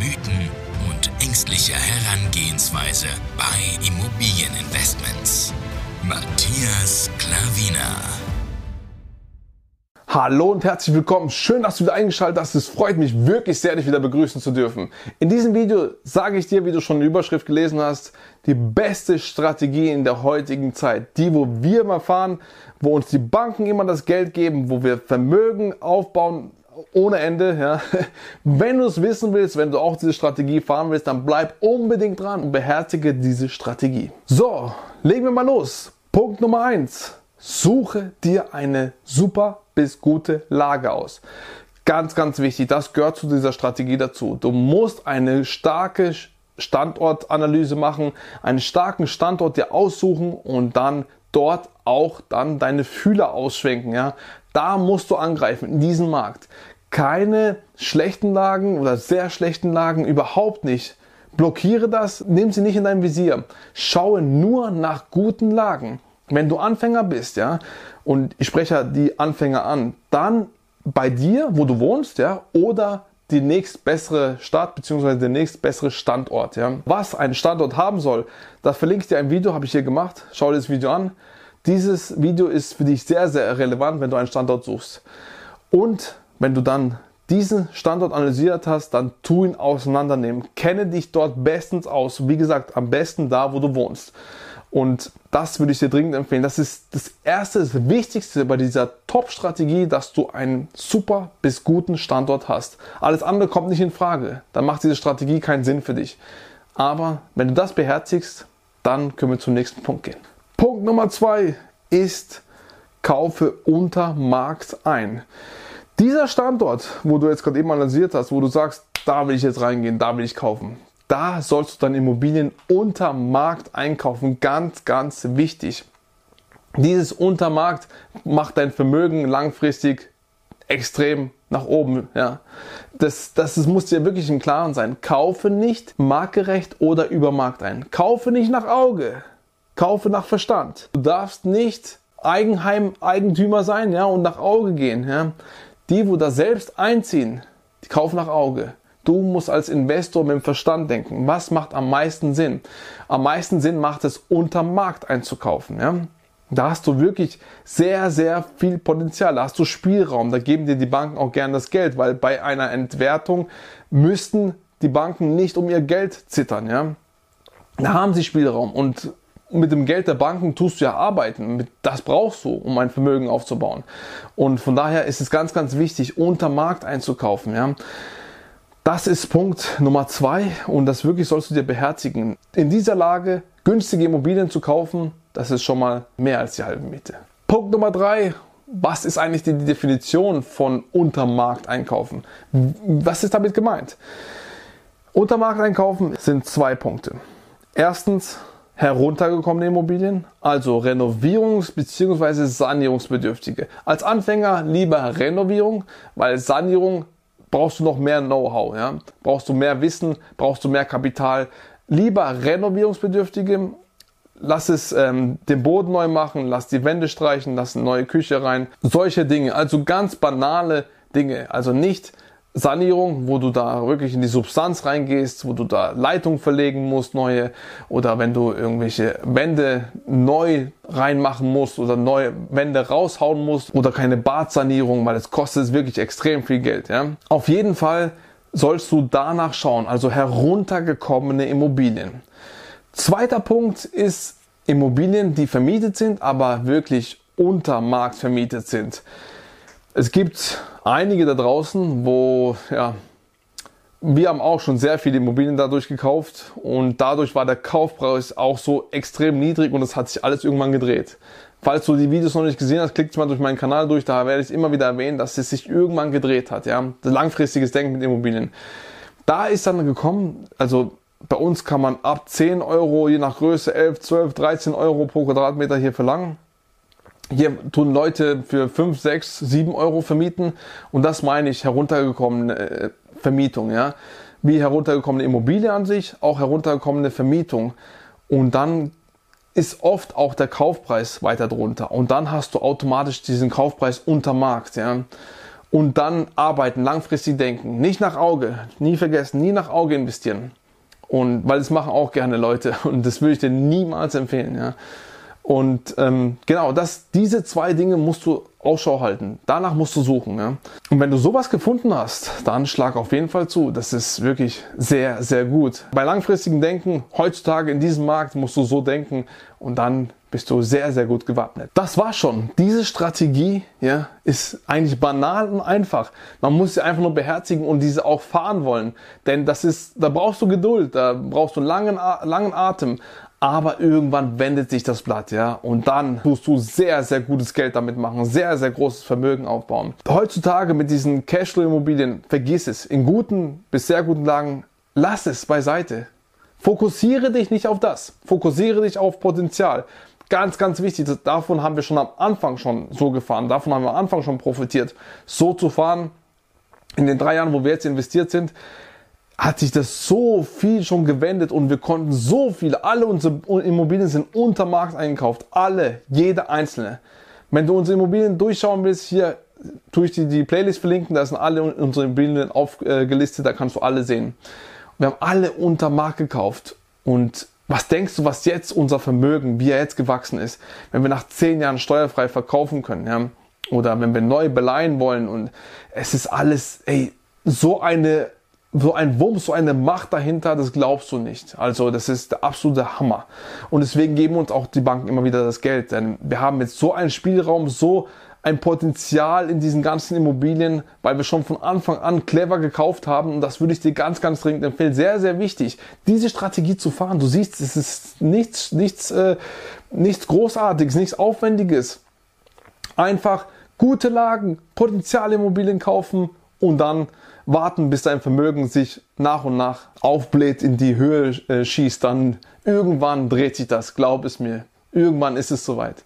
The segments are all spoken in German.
Mythen und ängstliche Herangehensweise bei Immobilieninvestments. Matthias Klavina. Hallo und herzlich willkommen. Schön, dass du wieder eingeschaltet hast. Es freut mich wirklich sehr, dich wieder begrüßen zu dürfen. In diesem Video sage ich dir, wie du schon die Überschrift gelesen hast, die beste Strategie in der heutigen Zeit. Die, wo wir mal fahren, wo uns die Banken immer das Geld geben, wo wir Vermögen aufbauen ohne Ende. Ja. Wenn du es wissen willst, wenn du auch diese Strategie fahren willst, dann bleib unbedingt dran und beherzige diese Strategie. So, legen wir mal los. Punkt Nummer eins: Suche dir eine super bis gute Lage aus. Ganz, ganz wichtig, das gehört zu dieser Strategie dazu. Du musst eine starke Standortanalyse machen, einen starken Standort dir aussuchen und dann dort auch dann deine Fühler ausschwenken. Ja? Da musst du angreifen in diesem Markt. Keine schlechten Lagen oder sehr schlechten Lagen, überhaupt nicht. Blockiere das, nimm sie nicht in dein Visier. Schaue nur nach guten Lagen. Wenn du Anfänger bist, ja, und ich spreche die Anfänger an, dann bei dir, wo du wohnst, ja, oder die nächst bessere Stadt bzw. der nächst bessere Standort. Ja. Was ein Standort haben soll, das verlinke ich dir ein Video, habe ich hier gemacht. Schau dir das Video an. Dieses Video ist für dich sehr, sehr relevant, wenn du einen Standort suchst. Und wenn du dann diesen Standort analysiert hast, dann tu ihn auseinandernehmen. Kenne dich dort bestens aus. Wie gesagt, am besten da, wo du wohnst. Und das würde ich dir dringend empfehlen. Das ist das erste, das Wichtigste bei dieser Top-Strategie, dass du einen super bis guten Standort hast. Alles andere kommt nicht in Frage. Dann macht diese Strategie keinen Sinn für dich. Aber wenn du das beherzigst, dann können wir zum nächsten Punkt gehen. Punkt Nummer zwei ist, kaufe unter Markt ein. Dieser Standort, wo du jetzt gerade eben analysiert hast, wo du sagst, da will ich jetzt reingehen, da will ich kaufen, da sollst du dann Immobilien unter Markt einkaufen. Ganz, ganz wichtig. Dieses Untermarkt macht dein Vermögen langfristig extrem nach oben. Ja. Das, das, das muss dir wirklich im Klaren sein. Kaufe nicht marktgerecht oder über Markt ein. Kaufe nicht nach Auge. Kaufe nach Verstand. Du darfst nicht Eigenheim-Eigentümer sein ja, und nach Auge gehen. Ja. Die, wo da selbst einziehen, die kaufen nach Auge. Du musst als Investor mit dem Verstand denken. Was macht am meisten Sinn? Am meisten Sinn macht es, unter Markt einzukaufen. Ja? Da hast du wirklich sehr, sehr viel Potenzial. Da hast du Spielraum. Da geben dir die Banken auch gern das Geld, weil bei einer Entwertung müssten die Banken nicht um ihr Geld zittern. Ja? Da haben sie Spielraum und mit dem Geld der Banken tust du ja arbeiten. Das brauchst du, um ein Vermögen aufzubauen. Und von daher ist es ganz, ganz wichtig, unter Markt einzukaufen. Ja? Das ist Punkt Nummer zwei und das wirklich sollst du dir beherzigen. In dieser Lage günstige Immobilien zu kaufen, das ist schon mal mehr als die halbe Miete. Punkt Nummer drei. Was ist eigentlich die Definition von Untermarkt einkaufen? Was ist damit gemeint? Untermarkt einkaufen sind zwei Punkte. Erstens heruntergekommene Immobilien, also Renovierungs- bzw. Sanierungsbedürftige. Als Anfänger lieber Renovierung, weil Sanierung brauchst du noch mehr Know-how, ja? brauchst du mehr Wissen, brauchst du mehr Kapital. Lieber renovierungsbedürftige, lass es ähm, den Boden neu machen, lass die Wände streichen, lass eine neue Küche rein. Solche Dinge, also ganz banale Dinge. Also nicht Sanierung, wo du da wirklich in die Substanz reingehst, wo du da Leitung verlegen musst, neue, oder wenn du irgendwelche Wände neu reinmachen musst oder neue Wände raushauen musst oder keine Badsanierung, weil es kostet wirklich extrem viel Geld. Ja? Auf jeden Fall sollst du danach schauen, also heruntergekommene Immobilien. Zweiter Punkt ist Immobilien, die vermietet sind, aber wirklich unter Markt vermietet sind. Es gibt einige da draußen, wo, ja, wir haben auch schon sehr viele Immobilien dadurch gekauft und dadurch war der Kaufpreis auch so extrem niedrig und es hat sich alles irgendwann gedreht. Falls du die Videos noch nicht gesehen hast, klickt mal durch meinen Kanal durch, da werde ich immer wieder erwähnen, dass es sich irgendwann gedreht hat, ja. Langfristiges Denken mit Immobilien. da ist dann gekommen, also bei uns kann man ab 10 Euro, je nach Größe, 11, 12, 13 Euro pro Quadratmeter hier verlangen. Hier tun Leute für 5, 6, 7 Euro vermieten und das meine ich heruntergekommene äh, Vermietung, ja. Wie heruntergekommene Immobilie an sich, auch heruntergekommene Vermietung. Und dann ist oft auch der Kaufpreis weiter drunter. Und dann hast du automatisch diesen Kaufpreis unter Markt, ja. Und dann arbeiten, langfristig denken, nicht nach Auge, nie vergessen, nie nach Auge investieren. Und weil das machen auch gerne Leute und das würde ich dir niemals empfehlen, ja. Und ähm, genau, das, diese zwei Dinge musst du Ausschau halten. Danach musst du suchen. Ja? Und wenn du sowas gefunden hast, dann schlag auf jeden Fall zu. Das ist wirklich sehr, sehr gut. Bei langfristigem Denken, heutzutage in diesem Markt, musst du so denken und dann bist du sehr, sehr gut gewappnet. Das war schon. Diese Strategie ja, ist eigentlich banal und einfach. Man muss sie einfach nur beherzigen und diese auch fahren wollen. Denn das ist, da brauchst du Geduld, da brauchst du einen langen, langen Atem aber irgendwann wendet sich das Blatt, ja, und dann tust du sehr, sehr gutes Geld damit machen, sehr, sehr großes Vermögen aufbauen. Heutzutage mit diesen Cashflow-Immobilien, vergiss es, in guten bis sehr guten Lagen, lass es beiseite. Fokussiere dich nicht auf das, fokussiere dich auf Potenzial. Ganz, ganz wichtig, davon haben wir schon am Anfang schon so gefahren, davon haben wir am Anfang schon profitiert, so zu fahren. In den drei Jahren, wo wir jetzt investiert sind, hat sich das so viel schon gewendet und wir konnten so viel, alle unsere Immobilien sind unter Markt eingekauft, alle, jede einzelne. Wenn du unsere Immobilien durchschauen willst, hier tue ich dir die Playlist verlinken, da sind alle unsere Immobilien aufgelistet, da kannst du alle sehen. Wir haben alle unter Markt gekauft und was denkst du, was jetzt unser Vermögen, wie er jetzt gewachsen ist, wenn wir nach zehn Jahren steuerfrei verkaufen können, ja? Oder wenn wir neu beleihen wollen und es ist alles, ey, so eine so ein Wumms, so eine Macht dahinter, das glaubst du nicht. Also das ist der absolute Hammer. Und deswegen geben uns auch die Banken immer wieder das Geld. Denn wir haben jetzt so einen Spielraum, so ein Potenzial in diesen ganzen Immobilien, weil wir schon von Anfang an clever gekauft haben. Und das würde ich dir ganz, ganz dringend empfehlen. Sehr, sehr wichtig, diese Strategie zu fahren. Du siehst, es ist nichts, nichts, äh, nichts Großartiges, nichts Aufwendiges. Einfach gute Lagen, Potenzialimmobilien kaufen und dann warten, bis dein Vermögen sich nach und nach aufbläht, in die Höhe äh, schießt, dann irgendwann dreht sich das, glaub es mir. Irgendwann ist es soweit.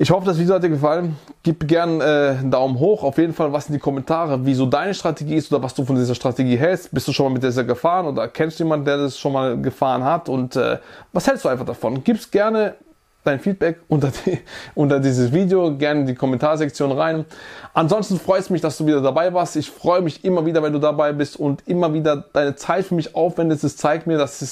Ich hoffe, das Video hat dir gefallen. Gib gerne äh, einen Daumen hoch. Auf jeden Fall was in die Kommentare, wie so deine Strategie ist oder was du von dieser Strategie hältst. Bist du schon mal mit dieser gefahren oder kennst du jemanden, der das schon mal gefahren hat? Und äh, was hältst du einfach davon? Gib's gerne dein Feedback unter, die, unter dieses Video, gerne in die Kommentarsektion rein. Ansonsten freut es mich, dass du wieder dabei warst. Ich freue mich immer wieder, wenn du dabei bist und immer wieder deine Zeit für mich aufwendest. Es zeigt mir, dass ich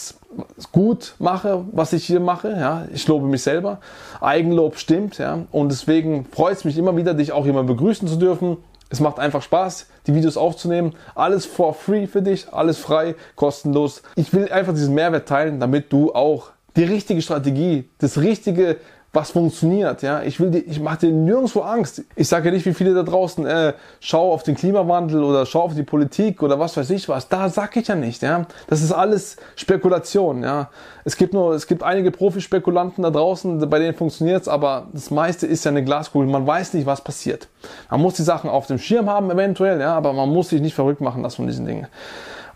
es gut mache, was ich hier mache. Ja, ich lobe mich selber. Eigenlob stimmt. Ja, und deswegen freut es mich immer wieder, dich auch immer begrüßen zu dürfen. Es macht einfach Spaß, die Videos aufzunehmen. Alles for free für dich, alles frei, kostenlos. Ich will einfach diesen Mehrwert teilen, damit du auch die richtige Strategie, das richtige, was funktioniert. Ja, ich will, die, ich mache dir nirgendwo Angst. Ich sage ja nicht, wie viele da draußen äh, schau auf den Klimawandel oder schau auf die Politik oder was weiß ich was. Da sag ich ja nicht. Ja, das ist alles Spekulation. Ja, es gibt nur, es gibt einige Profispekulanten da draußen, bei denen funktioniert's, aber das meiste ist ja eine Glaskugel. Man weiß nicht, was passiert. Man muss die Sachen auf dem Schirm haben eventuell, ja, aber man muss sich nicht verrückt machen lassen von diesen Dingen.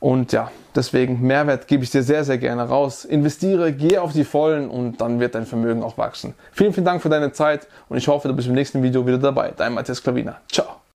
Und ja, deswegen Mehrwert gebe ich dir sehr, sehr gerne raus. Investiere, gehe auf die Vollen und dann wird dein Vermögen auch wachsen. Vielen, vielen Dank für deine Zeit und ich hoffe, du bist im nächsten Video wieder dabei. Dein Matthias Klavina. Ciao.